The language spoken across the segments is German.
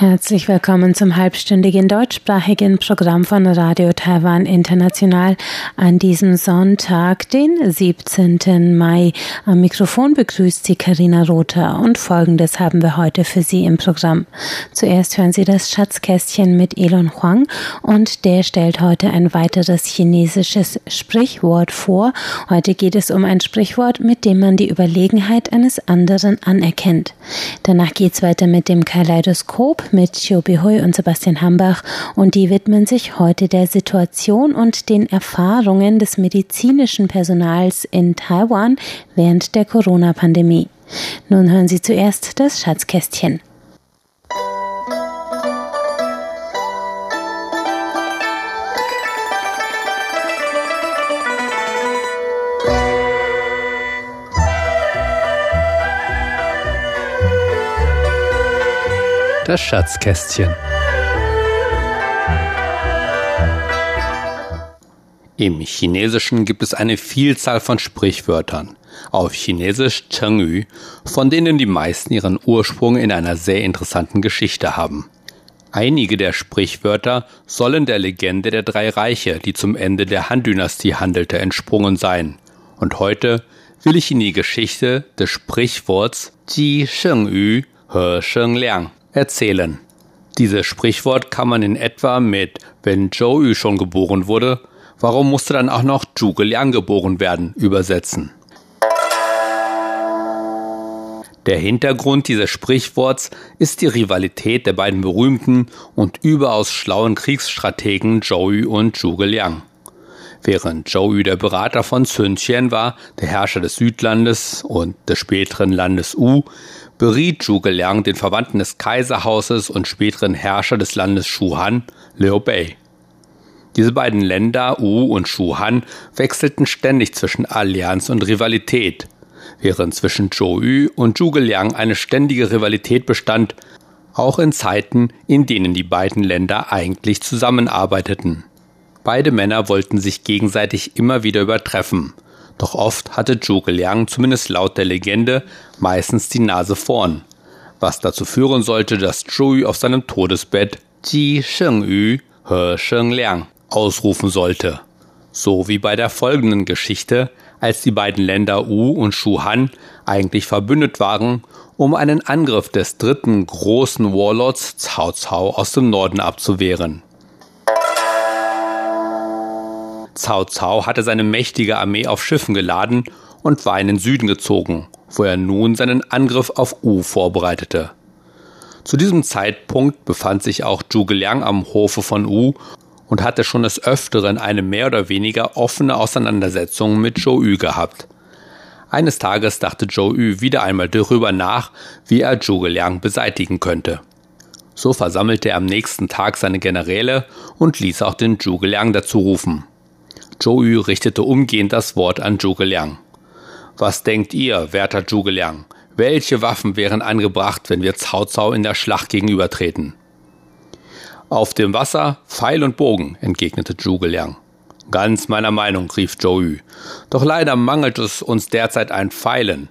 Herzlich willkommen zum halbstündigen deutschsprachigen Programm von Radio Taiwan International an diesem Sonntag, den 17. Mai. Am Mikrofon begrüßt Sie Karina Rother und Folgendes haben wir heute für Sie im Programm. Zuerst hören Sie das Schatzkästchen mit Elon Huang und der stellt heute ein weiteres chinesisches Sprichwort vor. Heute geht es um ein Sprichwort, mit dem man die Überlegenheit eines anderen anerkennt. Danach geht's weiter mit dem Kaleidoskop mit Chiobi Hui und Sebastian Hambach und die widmen sich heute der Situation und den Erfahrungen des medizinischen Personals in Taiwan während der Corona-Pandemie. Nun hören Sie zuerst das Schatzkästchen. Das Schatzkästchen. Im Chinesischen gibt es eine Vielzahl von Sprichwörtern, auf Chinesisch Chengyu, von denen die meisten ihren Ursprung in einer sehr interessanten Geschichte haben. Einige der Sprichwörter sollen der Legende der drei Reiche, die zum Ende der Han-Dynastie handelte, entsprungen sein. Und heute will ich Ihnen die Geschichte des Sprichworts Ji Sheng Yu He Sheng Liang erzählen. Dieses Sprichwort kann man in etwa mit wenn Zhou Yu schon geboren wurde, warum musste dann auch noch Zhuge Liang geboren werden, übersetzen. Der Hintergrund dieses Sprichworts ist die Rivalität der beiden berühmten und überaus schlauen Kriegsstrategen Zhou Yu und Zhuge Liang. Während Zhou Yu der Berater von Sun Qian war, der Herrscher des Südlandes und des späteren Landes U, beriet Zhuge Liang den Verwandten des Kaiserhauses und späteren Herrscher des Landes Shuhan, Liu Bei. Diese beiden Länder, U und Shuhan, wechselten ständig zwischen Allianz und Rivalität, während zwischen Zhou Yu und Zhuge Liang eine ständige Rivalität bestand, auch in Zeiten, in denen die beiden Länder eigentlich zusammenarbeiteten. Beide Männer wollten sich gegenseitig immer wieder übertreffen – doch oft hatte Zhuge Liang zumindest laut der Legende meistens die Nase vorn, was dazu führen sollte, dass Zhou auf seinem Todesbett Ji Sheng Yu He Sheng Liang ausrufen sollte. So wie bei der folgenden Geschichte, als die beiden Länder U und Shuhan eigentlich verbündet waren, um einen Angriff des dritten großen Warlords Cao Cao aus dem Norden abzuwehren. Cao Cao hatte seine mächtige Armee auf Schiffen geladen und war in den Süden gezogen, wo er nun seinen Angriff auf U vorbereitete. Zu diesem Zeitpunkt befand sich auch Zhuge Liang am Hofe von U und hatte schon des Öfteren eine mehr oder weniger offene Auseinandersetzung mit Zhou Yu gehabt. Eines Tages dachte Zhou Yu wieder einmal darüber nach, wie er Zhuge Liang beseitigen könnte. So versammelte er am nächsten Tag seine Generäle und ließ auch den Zhuge Liang dazu rufen. Zhou Yu richtete umgehend das Wort an Zhuge Liang. Was denkt ihr, werter Zhuge Liang? Welche Waffen wären angebracht, wenn wir Cao Cao in der Schlacht gegenübertreten? Auf dem Wasser Pfeil und Bogen, entgegnete Zhuge Liang. Ganz meiner Meinung, rief Zhou Yu. Doch leider mangelt es uns derzeit an Pfeilen.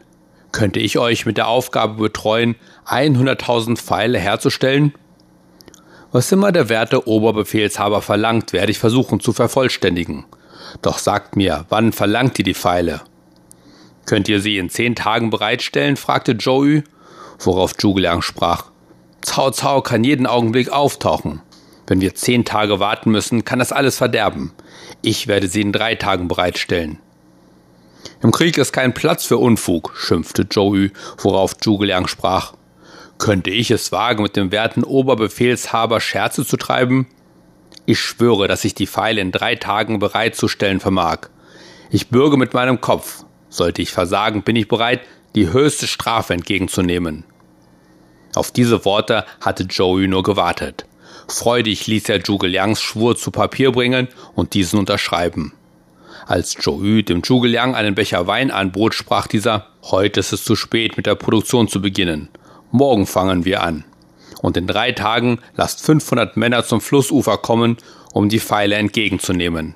Könnte ich euch mit der Aufgabe betreuen, 100.000 Pfeile herzustellen? Was immer der werte Oberbefehlshaber verlangt, werde ich versuchen zu vervollständigen. Doch sagt mir, wann verlangt ihr die Pfeile? Könnt ihr sie in zehn Tagen bereitstellen? fragte Joey, worauf Zhuge sprach. Cao Cao kann jeden Augenblick auftauchen. Wenn wir zehn Tage warten müssen, kann das alles verderben. Ich werde sie in drei Tagen bereitstellen. Im Krieg ist kein Platz für Unfug, schimpfte Joey, worauf Zhuge sprach. Könnte ich es wagen, mit dem werten Oberbefehlshaber Scherze zu treiben? Ich schwöre, dass ich die Pfeile in drei Tagen bereitzustellen vermag. Ich bürge mit meinem Kopf. Sollte ich versagen, bin ich bereit, die höchste Strafe entgegenzunehmen. Auf diese Worte hatte Joey nur gewartet. Freudig ließ er Zhuge Liangs Schwur zu Papier bringen und diesen unterschreiben. Als Joey dem Zhuge Liang einen Becher Wein anbot, sprach dieser, heute ist es zu spät, mit der Produktion zu beginnen. Morgen fangen wir an. Und in drei Tagen lasst 500 Männer zum Flussufer kommen, um die Pfeile entgegenzunehmen.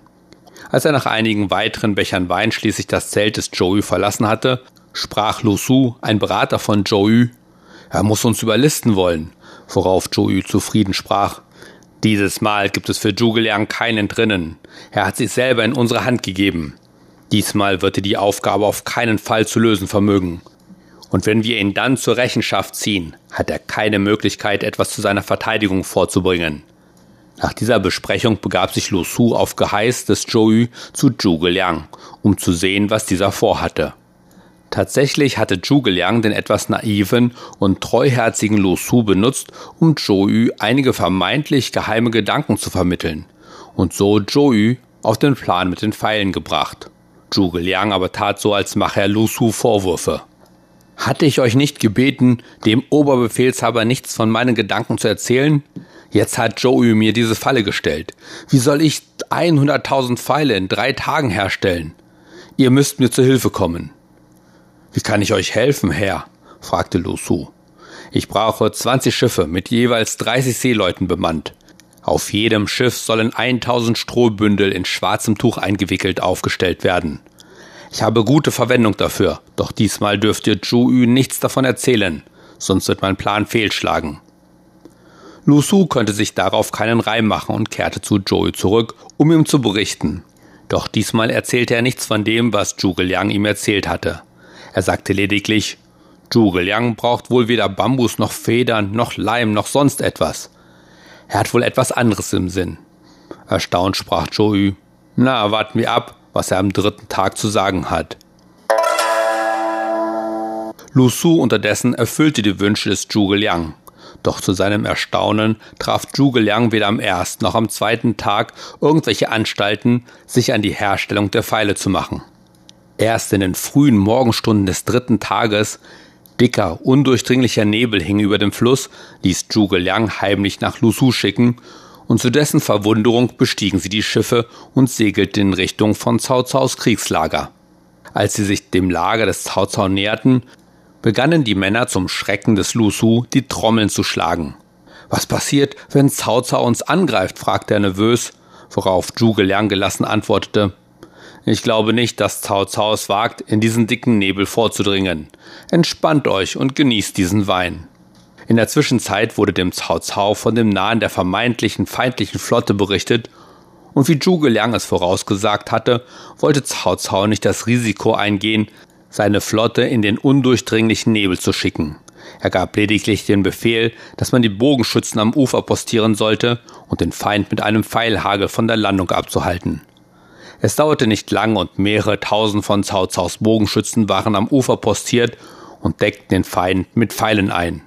Als er nach einigen weiteren Bechern Wein schließlich das Zelt des Joey verlassen hatte, sprach Lu Su, ein Berater von Joey, er muss uns überlisten wollen, worauf Joey zufrieden sprach. Dieses Mal gibt es für Zhuge Liang kein Entrinnen. Er hat sich selber in unsere Hand gegeben. Diesmal wird er die Aufgabe auf keinen Fall zu lösen vermögen. Und wenn wir ihn dann zur Rechenschaft ziehen, hat er keine Möglichkeit, etwas zu seiner Verteidigung vorzubringen. Nach dieser Besprechung begab sich Lu Su auf Geheiß des Zhou zu Zhuge Liang, um zu sehen, was dieser vorhatte. Tatsächlich hatte Zhuge Liang den etwas naiven und treuherzigen Lu Su benutzt, um Zhou einige vermeintlich geheime Gedanken zu vermitteln und so Zhou auf den Plan mit den Pfeilen gebracht. Zhuge Liang aber tat so, als mache er Lu Su Vorwürfe. Hatte ich euch nicht gebeten, dem Oberbefehlshaber nichts von meinen Gedanken zu erzählen? Jetzt hat Joey mir diese Falle gestellt. Wie soll ich 100.000 Pfeile in drei Tagen herstellen? Ihr müsst mir zu Hilfe kommen. Wie kann ich euch helfen, Herr? fragte Lu Su. Ich brauche 20 Schiffe mit jeweils 30 Seeleuten bemannt. Auf jedem Schiff sollen 1000 Strohbündel in schwarzem Tuch eingewickelt aufgestellt werden. Ich habe gute Verwendung dafür, doch diesmal dürft ihr Zhu Yu nichts davon erzählen, sonst wird mein Plan fehlschlagen. Lu Su konnte sich darauf keinen Reim machen und kehrte zu Joey zurück, um ihm zu berichten. Doch diesmal erzählte er nichts von dem, was Zhuge Liang ihm erzählt hatte. Er sagte lediglich, Zhuge Liang braucht wohl weder Bambus noch Federn noch Leim noch sonst etwas. Er hat wohl etwas anderes im Sinn. Erstaunt sprach Joey, na, warten wir ab, was er am dritten Tag zu sagen hat. Lu Su unterdessen erfüllte die Wünsche des Zhuge Liang. Doch zu seinem Erstaunen traf Zhuge Liang weder am ersten noch am zweiten Tag irgendwelche Anstalten, sich an die Herstellung der Pfeile zu machen. Erst in den frühen Morgenstunden des dritten Tages, dicker, undurchdringlicher Nebel hing über dem Fluss, ließ Zhuge Liang heimlich nach Lusu schicken, und zu dessen Verwunderung bestiegen sie die Schiffe und segelten in Richtung von Cao Caos Kriegslager. Als sie sich dem Lager des Cao Cao näherten, begannen die Männer zum Schrecken des Lusu die Trommeln zu schlagen. Was passiert, wenn Cao Cao uns angreift? fragte er nervös, worauf Zhuge Liang gelassen antwortete, ich glaube nicht, dass Cao Cao es wagt, in diesen dicken Nebel vorzudringen. Entspannt euch und genießt diesen Wein. In der Zwischenzeit wurde dem Cao Cao von dem Nahen der vermeintlichen feindlichen Flotte berichtet, und wie Zhuge Liang es vorausgesagt hatte, wollte Cao Cao nicht das Risiko eingehen, seine Flotte in den undurchdringlichen Nebel zu schicken. Er gab lediglich den Befehl, dass man die Bogenschützen am Ufer postieren sollte und den Feind mit einem Pfeilhagel von der Landung abzuhalten. Es dauerte nicht lang und mehrere tausend von Cao Caos Bogenschützen waren am Ufer postiert und deckten den Feind mit Pfeilen ein.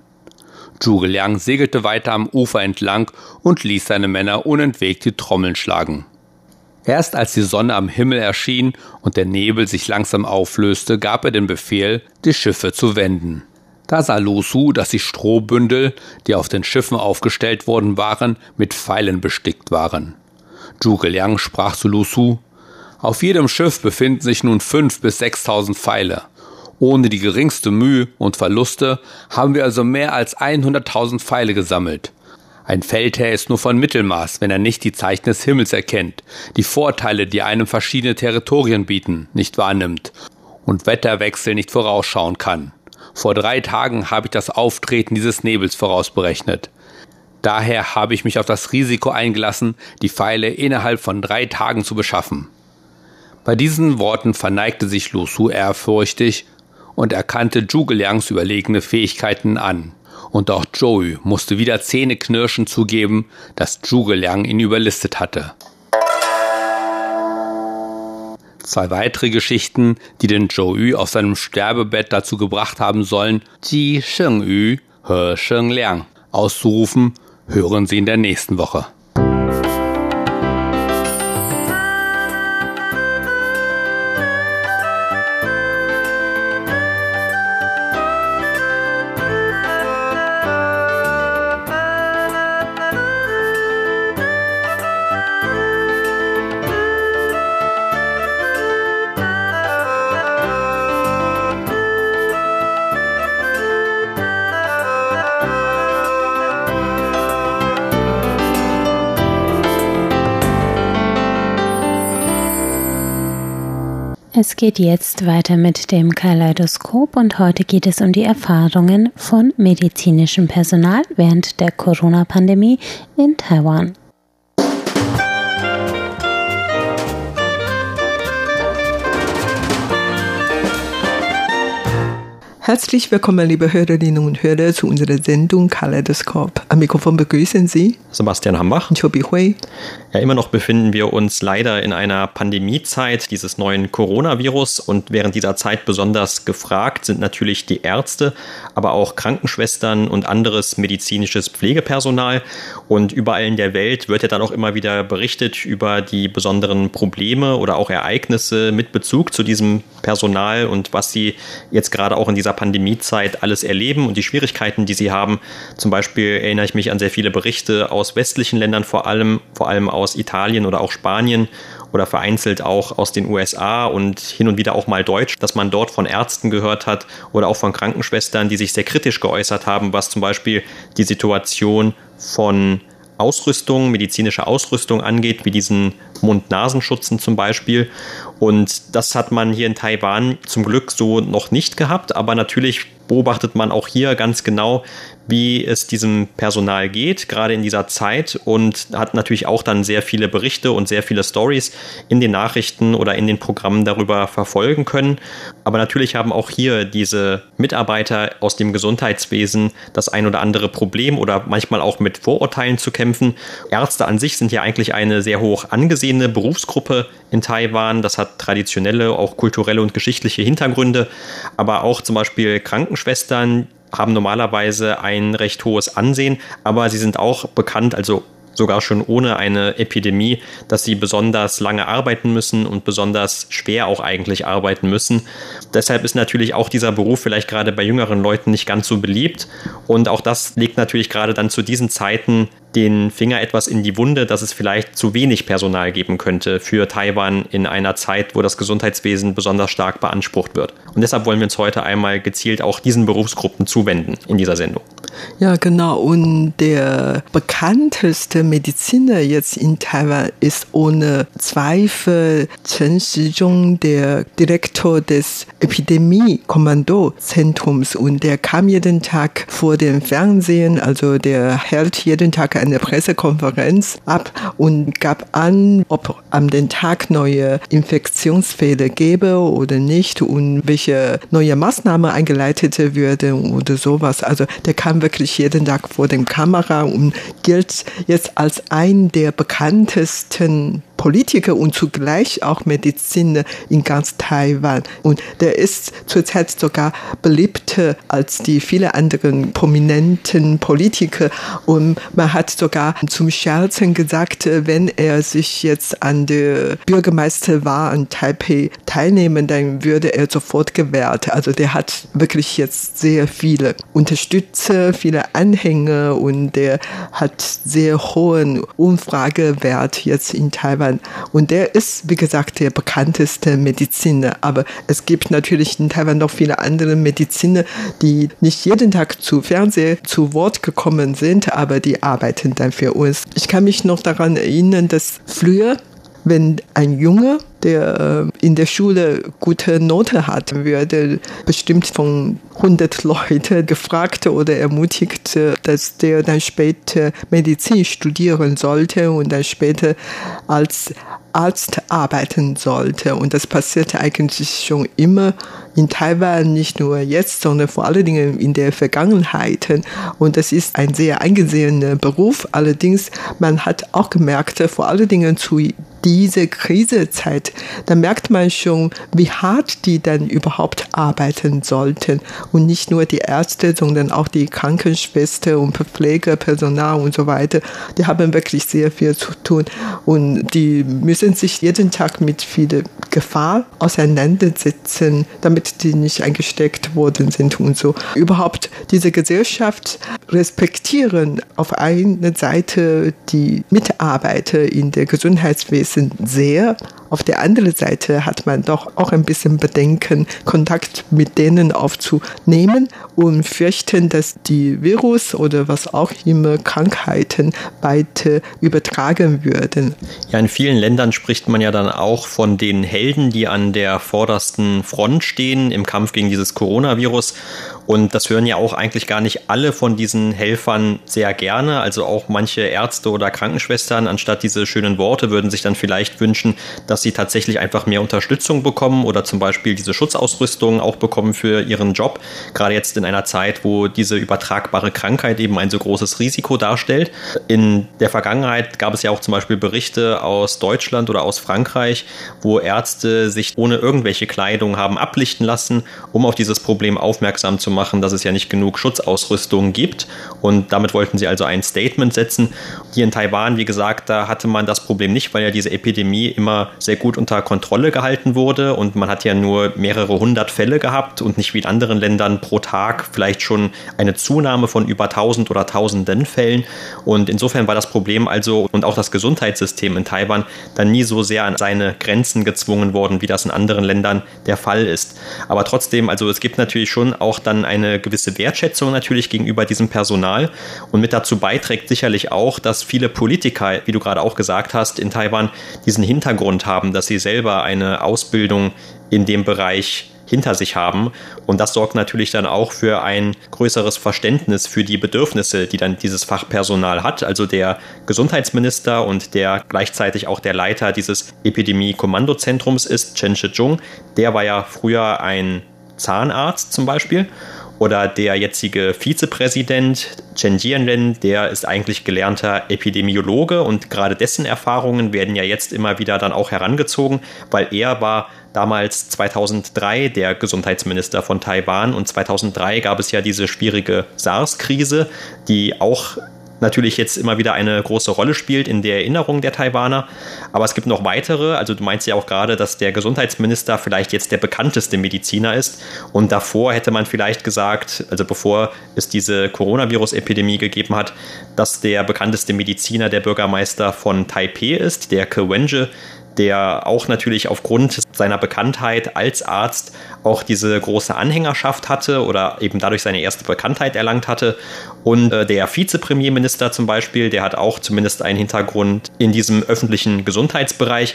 Zhuge Liang segelte weiter am Ufer entlang und ließ seine Männer unentwegt die Trommeln schlagen. Erst als die Sonne am Himmel erschien und der Nebel sich langsam auflöste, gab er den Befehl, die Schiffe zu wenden. Da sah Lu Su, dass die Strohbündel, die auf den Schiffen aufgestellt worden waren, mit Pfeilen bestickt waren. Zhuge Liang sprach zu Lu Su, auf jedem Schiff befinden sich nun fünf bis sechstausend Pfeile. Ohne die geringste Mühe und Verluste haben wir also mehr als 100.000 Pfeile gesammelt. Ein Feldherr ist nur von Mittelmaß, wenn er nicht die Zeichen des Himmels erkennt, die Vorteile, die einem verschiedene Territorien bieten, nicht wahrnimmt und Wetterwechsel nicht vorausschauen kann. Vor drei Tagen habe ich das Auftreten dieses Nebels vorausberechnet. Daher habe ich mich auf das Risiko eingelassen, die Pfeile innerhalb von drei Tagen zu beschaffen. Bei diesen Worten verneigte sich Lu Su ehrfürchtig und erkannte Zhuge Liangs überlegene Fähigkeiten an. Und auch Joey musste wieder zähneknirschend zugeben, dass Zhuge Liang ihn überlistet hatte. Zwei weitere Geschichten, die den Zhou auf seinem Sterbebett dazu gebracht haben sollen, Ji Sheng Yu He Sheng Liang auszurufen, hören Sie in der nächsten Woche. Es geht jetzt weiter mit dem Kaleidoskop und heute geht es um die Erfahrungen von medizinischem Personal während der Corona-Pandemie in Taiwan. Herzlich willkommen, liebe Hörerinnen und Hörer, zu unserer Sendung Kaleidoskop. Am Mikrofon begrüßen Sie Sebastian Hambach und Chobi Hui. Ja, immer noch befinden wir uns leider in einer Pandemiezeit dieses neuen Coronavirus und während dieser Zeit besonders gefragt sind natürlich die Ärzte, aber auch Krankenschwestern und anderes medizinisches Pflegepersonal. Und überall in der Welt wird ja dann auch immer wieder berichtet über die besonderen Probleme oder auch Ereignisse mit Bezug zu diesem Personal und was sie jetzt gerade auch in dieser Pandemiezeit alles erleben und die Schwierigkeiten, die sie haben. Zum Beispiel erinnere ich mich an sehr viele Berichte aus westlichen Ländern vor allem, vor allem aus Italien oder auch Spanien oder vereinzelt auch aus den USA und hin und wieder auch mal Deutsch, dass man dort von Ärzten gehört hat oder auch von Krankenschwestern, die sich sehr kritisch geäußert haben, was zum Beispiel die Situation von Ausrüstung, medizinischer Ausrüstung angeht, wie diesen Mund-Nasenschutzen zum Beispiel. Und das hat man hier in Taiwan zum Glück so noch nicht gehabt, aber natürlich beobachtet man auch hier ganz genau, wie es diesem Personal geht, gerade in dieser Zeit und hat natürlich auch dann sehr viele Berichte und sehr viele Stories in den Nachrichten oder in den Programmen darüber verfolgen können. Aber natürlich haben auch hier diese Mitarbeiter aus dem Gesundheitswesen das ein oder andere Problem oder manchmal auch mit Vorurteilen zu kämpfen. Ärzte an sich sind ja eigentlich eine sehr hoch angesehene Berufsgruppe in Taiwan. Das hat traditionelle, auch kulturelle und geschichtliche Hintergründe. Aber auch zum Beispiel Krankenschwestern, haben normalerweise ein recht hohes Ansehen, aber sie sind auch bekannt, also sogar schon ohne eine Epidemie, dass sie besonders lange arbeiten müssen und besonders schwer auch eigentlich arbeiten müssen. Deshalb ist natürlich auch dieser Beruf vielleicht gerade bei jüngeren Leuten nicht ganz so beliebt. Und auch das legt natürlich gerade dann zu diesen Zeiten den Finger etwas in die Wunde, dass es vielleicht zu wenig Personal geben könnte für Taiwan in einer Zeit, wo das Gesundheitswesen besonders stark beansprucht wird. Und deshalb wollen wir uns heute einmal gezielt auch diesen Berufsgruppen zuwenden in dieser Sendung. Ja, genau. Und der bekannteste Mediziner jetzt in Taiwan ist ohne Zweifel Chen Shizhong, der Direktor des Epidemie-Kommandozentrums. Und der kam jeden Tag vor dem Fernsehen, also der hält jeden Tag eine Pressekonferenz ab und gab an, ob am den Tag neue Infektionsfälle gäbe oder nicht und welche neue Maßnahmen eingeleitet würden oder sowas. Also der kam wirklich jeden Tag vor der Kamera und gilt jetzt als ein der bekanntesten Politiker und zugleich auch Mediziner in ganz Taiwan. Und der ist zurzeit sogar beliebter als die vielen anderen prominenten Politiker. Und man hat sogar zum Scherzen gesagt, wenn er sich jetzt an der Bürgermeisterwahl in Taipei teilnehmen, dann würde er sofort gewählt. Also der hat wirklich jetzt sehr viele Unterstützer, viele Anhänger und der hat sehr hohen Umfragewert jetzt in Taiwan. Taiwan. Und der ist, wie gesagt, der bekannteste Mediziner. Aber es gibt natürlich in Taiwan noch viele andere Mediziner, die nicht jeden Tag zu Fernsehen zu Wort gekommen sind, aber die arbeiten dann für uns. Ich kann mich noch daran erinnern, dass früher wenn ein Junge, der äh, in der Schule gute Note hat, würde bestimmt von 100 Leuten gefragt oder ermutigt, dass der dann später Medizin studieren sollte und dann später als Arzt arbeiten sollte. Und das passiert eigentlich schon immer in Taiwan, nicht nur jetzt, sondern vor allen Dingen in der Vergangenheit. Und das ist ein sehr eingesehener Beruf. Allerdings, man hat auch gemerkt, vor allen Dingen zu dieser Krisezeit, da merkt man schon, wie hart die dann überhaupt arbeiten sollten. Und nicht nur die Ärzte, sondern auch die Krankenschwester und Pflegepersonal und so weiter. Die haben wirklich sehr viel zu tun. Und die müssen sich jeden Tag mit viel Gefahr auseinandersetzen, damit die nicht eingesteckt worden sind und so. Überhaupt diese Gesellschaft respektieren auf einer Seite die Mitarbeiter in der Gesundheitswesen sehr, auf der anderen Seite hat man doch auch ein bisschen Bedenken, Kontakt mit denen aufzunehmen und fürchten, dass die Virus oder was auch immer Krankheiten bald übertragen würden. Ja, in vielen Ländern spricht man ja dann auch von den Helden, die an der vordersten Front stehen im Kampf gegen dieses Coronavirus. Und das hören ja auch eigentlich gar nicht alle von diesen Helfern sehr gerne. Also auch manche Ärzte oder Krankenschwestern, anstatt diese schönen Worte, würden sich dann vielleicht wünschen, dass sie tatsächlich einfach mehr Unterstützung bekommen oder zum Beispiel diese Schutzausrüstung auch bekommen für ihren Job. Gerade jetzt in einer Zeit, wo diese übertragbare Krankheit eben ein so großes Risiko darstellt. In der Vergangenheit gab es ja auch zum Beispiel Berichte aus Deutschland oder aus Frankreich, wo Ärzte sich ohne irgendwelche Kleidung haben ablichten lassen, um auf dieses Problem aufmerksam zu machen, dass es ja nicht genug Schutzausrüstung gibt. Und damit wollten sie also ein Statement setzen. Hier in Taiwan, wie gesagt, da hatte man das Problem nicht, weil ja diese Epidemie immer sehr gut unter Kontrolle gehalten wurde und man hat ja nur mehrere hundert Fälle gehabt und nicht wie in anderen Ländern pro Tag vielleicht schon eine Zunahme von über tausend oder tausenden Fällen. Und insofern war das Problem also und auch das Gesundheitssystem in Taiwan dann nie so sehr an seine Grenzen gezwungen worden, wie das in anderen Ländern der Fall ist. Aber trotzdem, also es gibt natürlich schon auch dann eine gewisse Wertschätzung natürlich gegenüber diesem Personal und mit dazu beiträgt sicherlich auch, dass viele Politiker, wie du gerade auch gesagt hast, in Taiwan diesen Hintergrund haben, dass sie selber eine Ausbildung in dem Bereich hinter sich haben. Und das sorgt natürlich dann auch für ein größeres Verständnis für die Bedürfnisse, die dann dieses Fachpersonal hat. Also der Gesundheitsminister und der gleichzeitig auch der Leiter dieses Epidemie-Kommandozentrums ist, Chen Shih-chung. Der war ja früher ein Zahnarzt zum Beispiel. Oder der jetzige Vizepräsident Chen Jianren, der ist eigentlich gelernter Epidemiologe und gerade dessen Erfahrungen werden ja jetzt immer wieder dann auch herangezogen, weil er war damals 2003 der Gesundheitsminister von Taiwan und 2003 gab es ja diese schwierige SARS-Krise, die auch natürlich jetzt immer wieder eine große Rolle spielt in der Erinnerung der Taiwaner. Aber es gibt noch weitere. Also du meinst ja auch gerade, dass der Gesundheitsminister vielleicht jetzt der bekannteste Mediziner ist. Und davor hätte man vielleicht gesagt, also bevor es diese Coronavirus-Epidemie gegeben hat, dass der bekannteste Mediziner der Bürgermeister von Taipei ist, der Ke Wenje, der auch natürlich aufgrund seiner Bekanntheit als Arzt auch diese große Anhängerschaft hatte oder eben dadurch seine erste Bekanntheit erlangt hatte. Und äh, der Vizepremierminister zum Beispiel, der hat auch zumindest einen Hintergrund in diesem öffentlichen Gesundheitsbereich.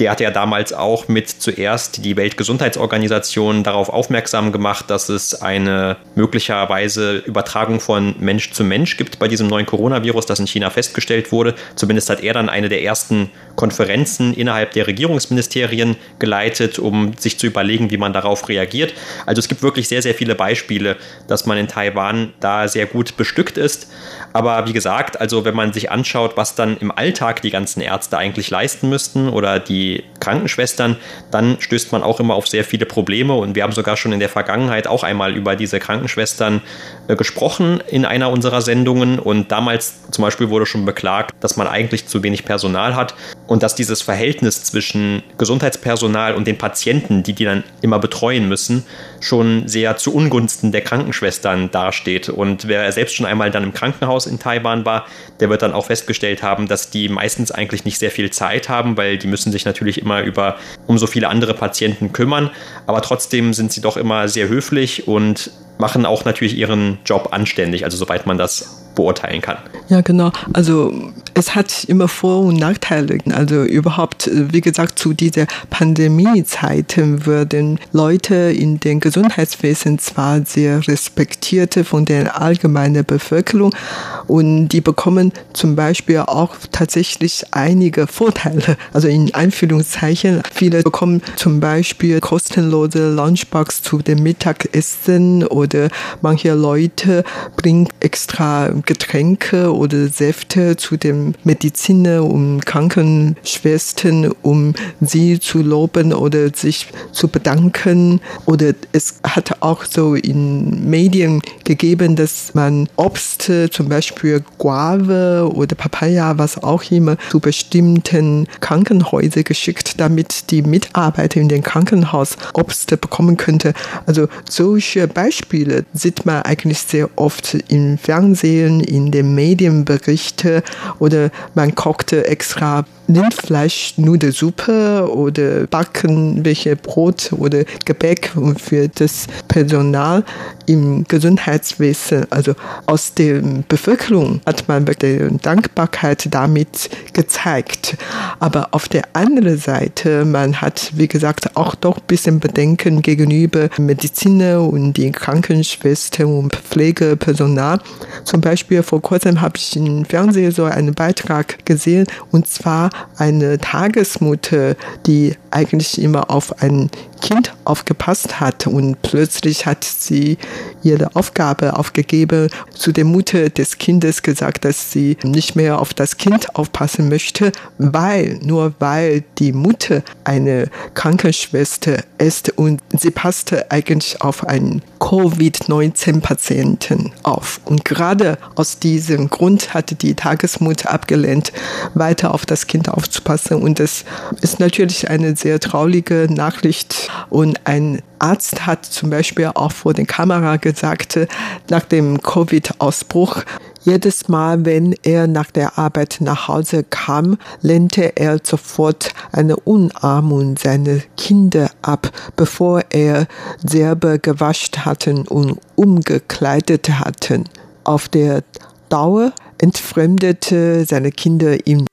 Der hat ja damals auch mit zuerst die Weltgesundheitsorganisation darauf aufmerksam gemacht, dass es eine möglicherweise Übertragung von Mensch zu Mensch gibt bei diesem neuen Coronavirus, das in China festgestellt wurde. Zumindest hat er dann eine der ersten Konferenzen innerhalb der Regierungsministerien geleitet, um sich zu überlegen, wie man darauf reagiert. Also es gibt wirklich sehr, sehr viele Beispiele, dass man in Taiwan da sehr gut bestückt ist. Aber wie gesagt, also wenn man sich anschaut, was dann im Alltag die ganzen Ärzte eigentlich leisten müssten oder die die Krankenschwestern, dann stößt man auch immer auf sehr viele Probleme. Und wir haben sogar schon in der Vergangenheit auch einmal über diese Krankenschwestern äh, gesprochen in einer unserer Sendungen. Und damals zum Beispiel wurde schon beklagt, dass man eigentlich zu wenig Personal hat und dass dieses Verhältnis zwischen Gesundheitspersonal und den Patienten, die die dann immer betreuen müssen, schon sehr zu Ungunsten der Krankenschwestern dasteht. Und wer selbst schon einmal dann im Krankenhaus in Taiwan war, der wird dann auch festgestellt haben, dass die meistens eigentlich nicht sehr viel Zeit haben, weil die müssen sich natürlich immer über um so viele andere Patienten kümmern. Aber trotzdem sind sie doch immer sehr höflich und machen auch natürlich ihren Job anständig, also soweit man das beurteilen kann. Ja, genau. Also es hat immer Vor- und Nachteile. Also überhaupt, wie gesagt, zu dieser Pandemiezeiten würden Leute in den Gesundheitswesen zwar sehr respektiert von der allgemeinen Bevölkerung und die bekommen zum Beispiel auch tatsächlich einige Vorteile. Also in Einführungszeichen, viele bekommen zum Beispiel kostenlose Lunchbox zu dem Mittagessen oder manche Leute bringen extra Getränke oder Säfte zu den Mediziner und Krankenschwestern, um sie zu loben oder sich zu bedanken. Oder es hat auch so in Medien gegeben, dass man Obst, zum Beispiel Guave oder Papaya, was auch immer, zu bestimmten Krankenhäusern geschickt, damit die Mitarbeiter in den Krankenhaus Obst bekommen könnte. Also solche Beispiele sieht man eigentlich sehr oft im Fernsehen, in den Medienberichten oder man kochte extra Rindfleischnudelsuppe oder backen welche Brot oder Gebäck für das Personal im Gesundheitswesen. Also aus der Bevölkerung hat man die Dankbarkeit damit gezeigt. Aber auf der anderen Seite, man hat, wie gesagt, auch doch ein bisschen Bedenken gegenüber Mediziner und die Krankenschwestern und Pflegepersonal. Zum Beispiel vor kurzem habe ich im Fernsehen so einen Beitrag gesehen und zwar eine Tagesmutter, die eigentlich immer auf ein Kind aufgepasst hat. Und plötzlich hat sie ihre Aufgabe aufgegeben, zu der Mutter des Kindes gesagt, dass sie nicht mehr auf das Kind aufpassen möchte, weil, nur weil die Mutter eine Krankenschwester ist. Und sie passte eigentlich auf einen Covid-19-Patienten auf. Und gerade aus diesem Grund hatte die Tagesmutter abgelehnt, weiter auf das Kind aufzupassen. Und das ist natürlich eine sehr traurige Nachricht und ein Arzt hat zum Beispiel auch vor der Kamera gesagt, nach dem Covid-Ausbruch, jedes Mal, wenn er nach der Arbeit nach Hause kam, lehnte er sofort eine Umarmung seiner Kinder ab, bevor er selber gewascht hatten und umgekleidet hatten. Auf der Dauer entfremdete seine Kinder ihm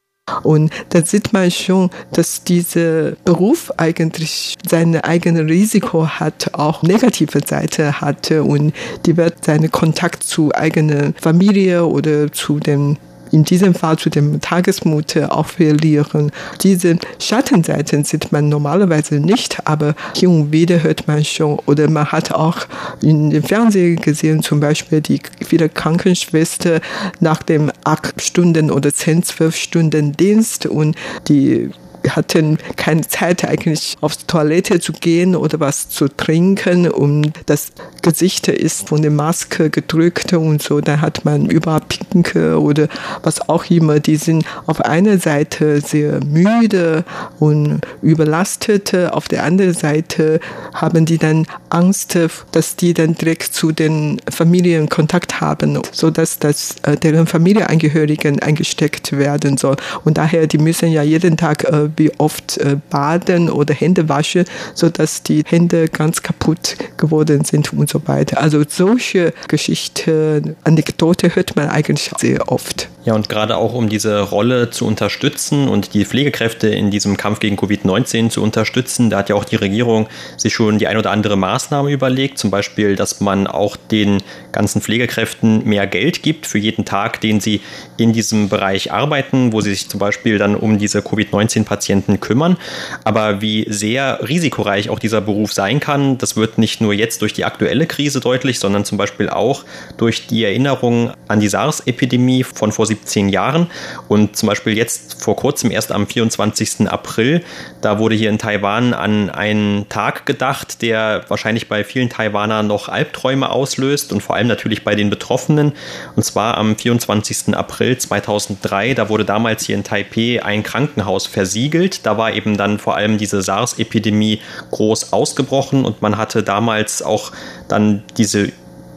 und da sieht man schon, dass dieser Beruf eigentlich seine eigene Risiko hat, auch negative Seite hatte und die wird seinen Kontakt zu eigener Familie oder zu den in diesem Fall zu dem Tagesmutter auch verlieren. Diese Schattenseiten sieht man normalerweise nicht, aber hier und wieder hört man schon oder man hat auch in dem Fernsehen gesehen, zum Beispiel die viele Krankenschwestern nach dem acht Stunden oder zehn, zwölf Stunden Dienst und die hatten keine Zeit eigentlich aufs Toilette zu gehen oder was zu trinken und das Gesicht ist von der Maske gedrückt und so, da hat man überall Pinke oder was auch immer. Die sind auf einer Seite sehr müde und überlastet, auf der anderen Seite haben die dann Angst, dass die dann direkt zu den Familien Kontakt haben, so dass das äh, deren Familienangehörigen eingesteckt werden soll. Und daher, die müssen ja jeden Tag äh, wie oft äh, baden oder Hände waschen, sodass die Hände ganz kaputt geworden sind und so weiter. Also solche Geschichten, Anekdote hört man eigentlich sehr oft. Ja, und gerade auch um diese Rolle zu unterstützen und die Pflegekräfte in diesem Kampf gegen Covid-19 zu unterstützen, da hat ja auch die Regierung sich schon die ein oder andere Maßnahme überlegt, zum Beispiel, dass man auch den ganzen Pflegekräften mehr Geld gibt für jeden Tag, den sie in diesem Bereich arbeiten, wo sie sich zum Beispiel dann um diese Covid-19-Patienten kümmern. Aber wie sehr risikoreich auch dieser Beruf sein kann, das wird nicht nur jetzt durch die aktuelle Krise deutlich, sondern zum Beispiel auch durch die Erinnerung an die SARS-Epidemie von vor 17 Jahren. Und zum Beispiel jetzt vor kurzem, erst am 24. April, da wurde hier in Taiwan an einen Tag gedacht, der wahrscheinlich bei vielen Taiwanern noch Albträume auslöst und vor allem natürlich bei den Betroffenen. Und zwar am 24. April 2003, da wurde damals hier in Taipei ein Krankenhaus versiegelt. Da war eben dann vor allem diese SARS-Epidemie groß ausgebrochen und man hatte damals auch dann diese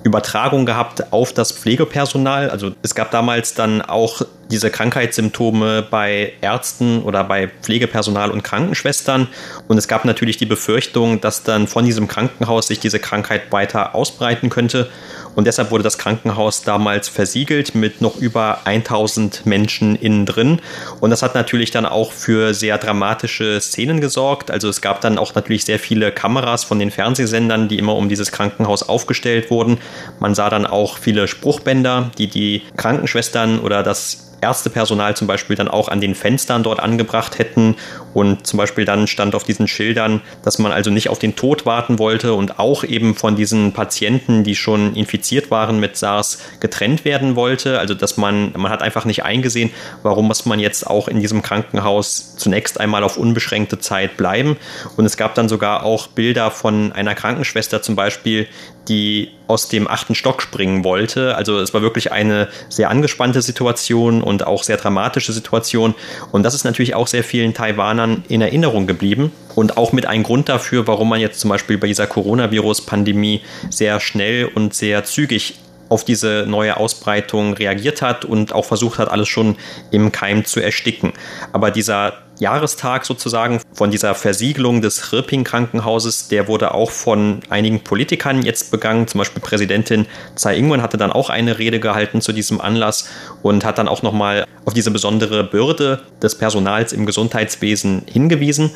Übertragung gehabt auf das Pflegepersonal. Also es gab damals dann auch diese Krankheitssymptome bei Ärzten oder bei Pflegepersonal und Krankenschwestern. Und es gab natürlich die Befürchtung, dass dann von diesem Krankenhaus sich diese Krankheit weiter ausbreiten könnte. Und deshalb wurde das Krankenhaus damals versiegelt mit noch über 1000 Menschen innen drin. Und das hat natürlich dann auch für sehr dramatische Szenen gesorgt. Also es gab dann auch natürlich sehr viele Kameras von den Fernsehsendern, die immer um dieses Krankenhaus aufgestellt wurden. Man sah dann auch viele Spruchbänder, die die Krankenschwestern oder das Ärztepersonal zum Beispiel dann auch an den Fenstern dort angebracht hätten. Und zum Beispiel dann stand auf diesen Schildern, dass man also nicht auf den Tod warten wollte und auch eben von diesen Patienten, die schon infiziert waren mit SARS, getrennt werden wollte. Also dass man, man hat einfach nicht eingesehen, warum muss man jetzt auch in diesem Krankenhaus zunächst einmal auf unbeschränkte Zeit bleiben. Und es gab dann sogar auch Bilder von einer Krankenschwester zum Beispiel, die aus dem achten Stock springen wollte. Also es war wirklich eine sehr angespannte Situation und auch sehr dramatische Situation. Und das ist natürlich auch sehr vielen Taiwanern in Erinnerung geblieben und auch mit einem Grund dafür, warum man jetzt zum Beispiel bei dieser Coronavirus-Pandemie sehr schnell und sehr zügig auf diese neue Ausbreitung reagiert hat und auch versucht hat, alles schon im Keim zu ersticken. Aber dieser Jahrestag sozusagen von dieser Versiegelung des Riping-Krankenhauses, der wurde auch von einigen Politikern jetzt begangen. Zum Beispiel Präsidentin Tsai Ing-wen hatte dann auch eine Rede gehalten zu diesem Anlass und hat dann auch nochmal auf diese besondere Bürde des Personals im Gesundheitswesen hingewiesen.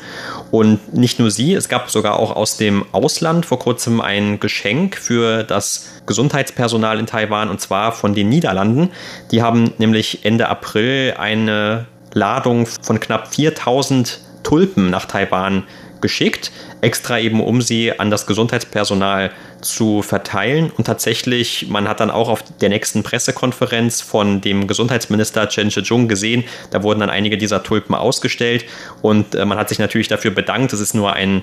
Und nicht nur sie, es gab sogar auch aus dem Ausland vor kurzem ein Geschenk für das Gesundheitspersonal in Taiwan und zwar von den Niederlanden. Die haben nämlich Ende April eine Ladung von knapp 4000 Tulpen nach Taiwan geschickt, extra eben um sie an das Gesundheitspersonal zu verteilen. Und tatsächlich, man hat dann auch auf der nächsten Pressekonferenz von dem Gesundheitsminister Chen Shih-chung gesehen, da wurden dann einige dieser Tulpen ausgestellt und äh, man hat sich natürlich dafür bedankt. Es ist nur ein,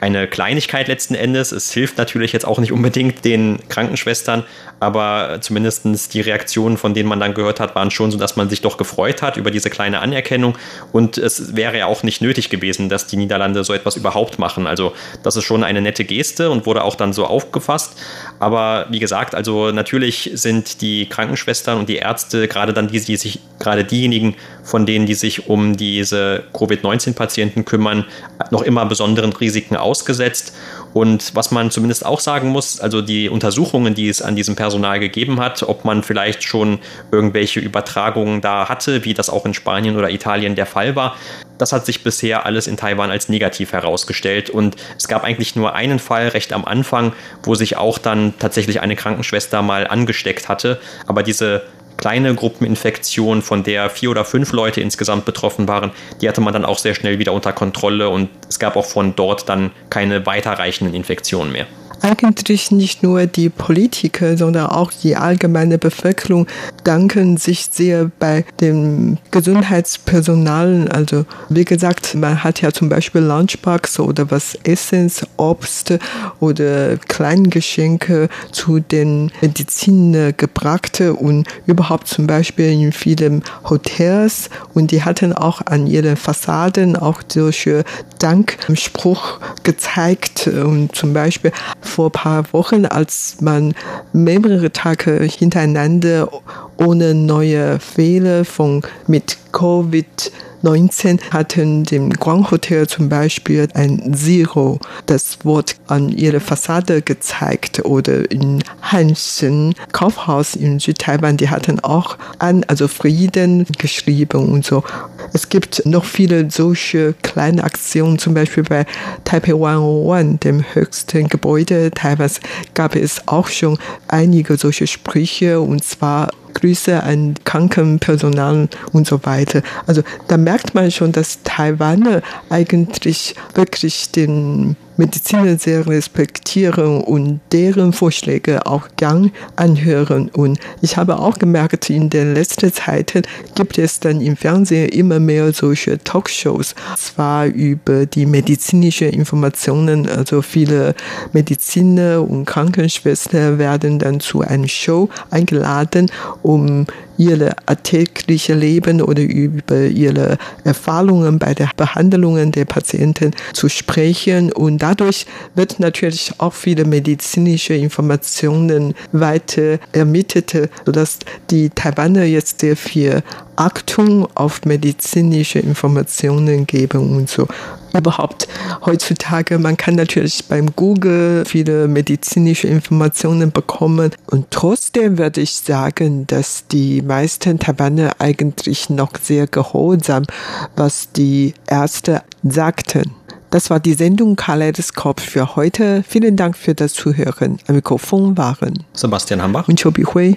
eine Kleinigkeit letzten Endes. Es hilft natürlich jetzt auch nicht unbedingt den Krankenschwestern, aber zumindest die Reaktionen, von denen man dann gehört hat, waren schon so, dass man sich doch gefreut hat über diese kleine Anerkennung. Und es wäre ja auch nicht nötig gewesen, dass die Niederlande so etwas überhaupt machen. Also das ist schon eine nette Geste und wurde auch dann so aufgefasst. Aber wie gesagt, also natürlich sind die Krankenschwestern und die Ärzte, gerade dann die, die sich, gerade diejenigen, von denen, die sich um diese Covid-19-Patienten kümmern, noch immer besonderen Risiken ausgesetzt. Und was man zumindest auch sagen muss, also die Untersuchungen, die es an diesem Personal gegeben hat, ob man vielleicht schon irgendwelche Übertragungen da hatte, wie das auch in Spanien oder Italien der Fall war, das hat sich bisher alles in Taiwan als negativ herausgestellt. Und es gab eigentlich nur einen Fall recht am Anfang, wo sich auch dann tatsächlich eine Krankenschwester mal angesteckt hatte. Aber diese kleine Gruppeninfektion, von der vier oder fünf Leute insgesamt betroffen waren, die hatte man dann auch sehr schnell wieder unter Kontrolle und es gab auch von dort dann keine weiterreichenden Infektionen mehr eigentlich nicht nur die Politiker, sondern auch die allgemeine Bevölkerung danken sich sehr bei dem Gesundheitspersonal. Also wie gesagt, man hat ja zum Beispiel Lunchbox oder was Essens, Obst oder Kleingeschenke zu den Medizin gebracht und überhaupt zum Beispiel in vielen Hotels und die hatten auch an ihren Fassaden auch solche Dankspruch gezeigt und zum Beispiel vor ein paar Wochen, als man mehrere Tage hintereinander ohne neue Fehler von mit Covid 19 hatten dem Grand Hotel zum Beispiel ein Zero das Wort an ihre Fassade gezeigt oder in Hansen Kaufhaus in Südtaiwan, die hatten auch an, also Frieden geschrieben und so. Es gibt noch viele solche kleine Aktionen, zum Beispiel bei Taipei 101, dem höchsten Gebäude Taiwans, gab es auch schon einige solche Sprüche und zwar Grüße an Krankenpersonal und so weiter. Also da merkt man schon, dass Taiwan eigentlich wirklich den Mediziner sehr respektieren und deren Vorschläge auch gern anhören. Und ich habe auch gemerkt, in den letzten Zeiten gibt es dann im Fernsehen immer mehr solche Talkshows, zwar über die medizinischen Informationen, also viele Mediziner und Krankenschwestern werden dann zu einer Show eingeladen, um ihr alltägliches Leben oder über ihre Erfahrungen bei der Behandlung der Patienten zu sprechen. Und dadurch wird natürlich auch viele medizinische Informationen weiter ermittelt, sodass die Taiwaner jetzt sehr viel Achtung auf medizinische Informationen geben und so. Überhaupt heutzutage, man kann natürlich beim Google viele medizinische Informationen bekommen und trotzdem würde ich sagen, dass die meisten Taiwaner eigentlich noch sehr gehorsam, was die Ärzte sagten. Das war die Sendung Kaleidoskop für heute. Vielen Dank für das Zuhören. Am Mikrofon waren Sebastian Hambach und Chobi Hui.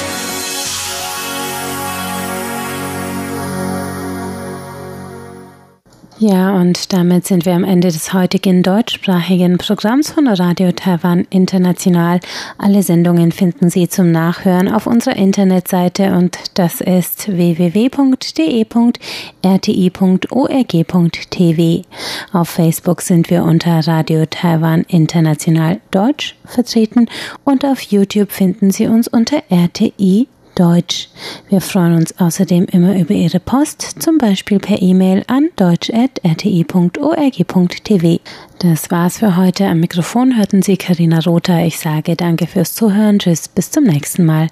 Ja, und damit sind wir am Ende des heutigen deutschsprachigen Programms von Radio Taiwan International. Alle Sendungen finden Sie zum Nachhören auf unserer Internetseite und das ist www.de.rti.org.tv. Auf Facebook sind wir unter Radio Taiwan International Deutsch vertreten und auf YouTube finden Sie uns unter RTI Deutsch. Wir freuen uns außerdem immer über Ihre Post, zum Beispiel per E-Mail an deutsch.rti.org.tv. Das war's für heute. Am Mikrofon hörten Sie Karina Rother. Ich sage danke fürs Zuhören. Tschüss, bis zum nächsten Mal.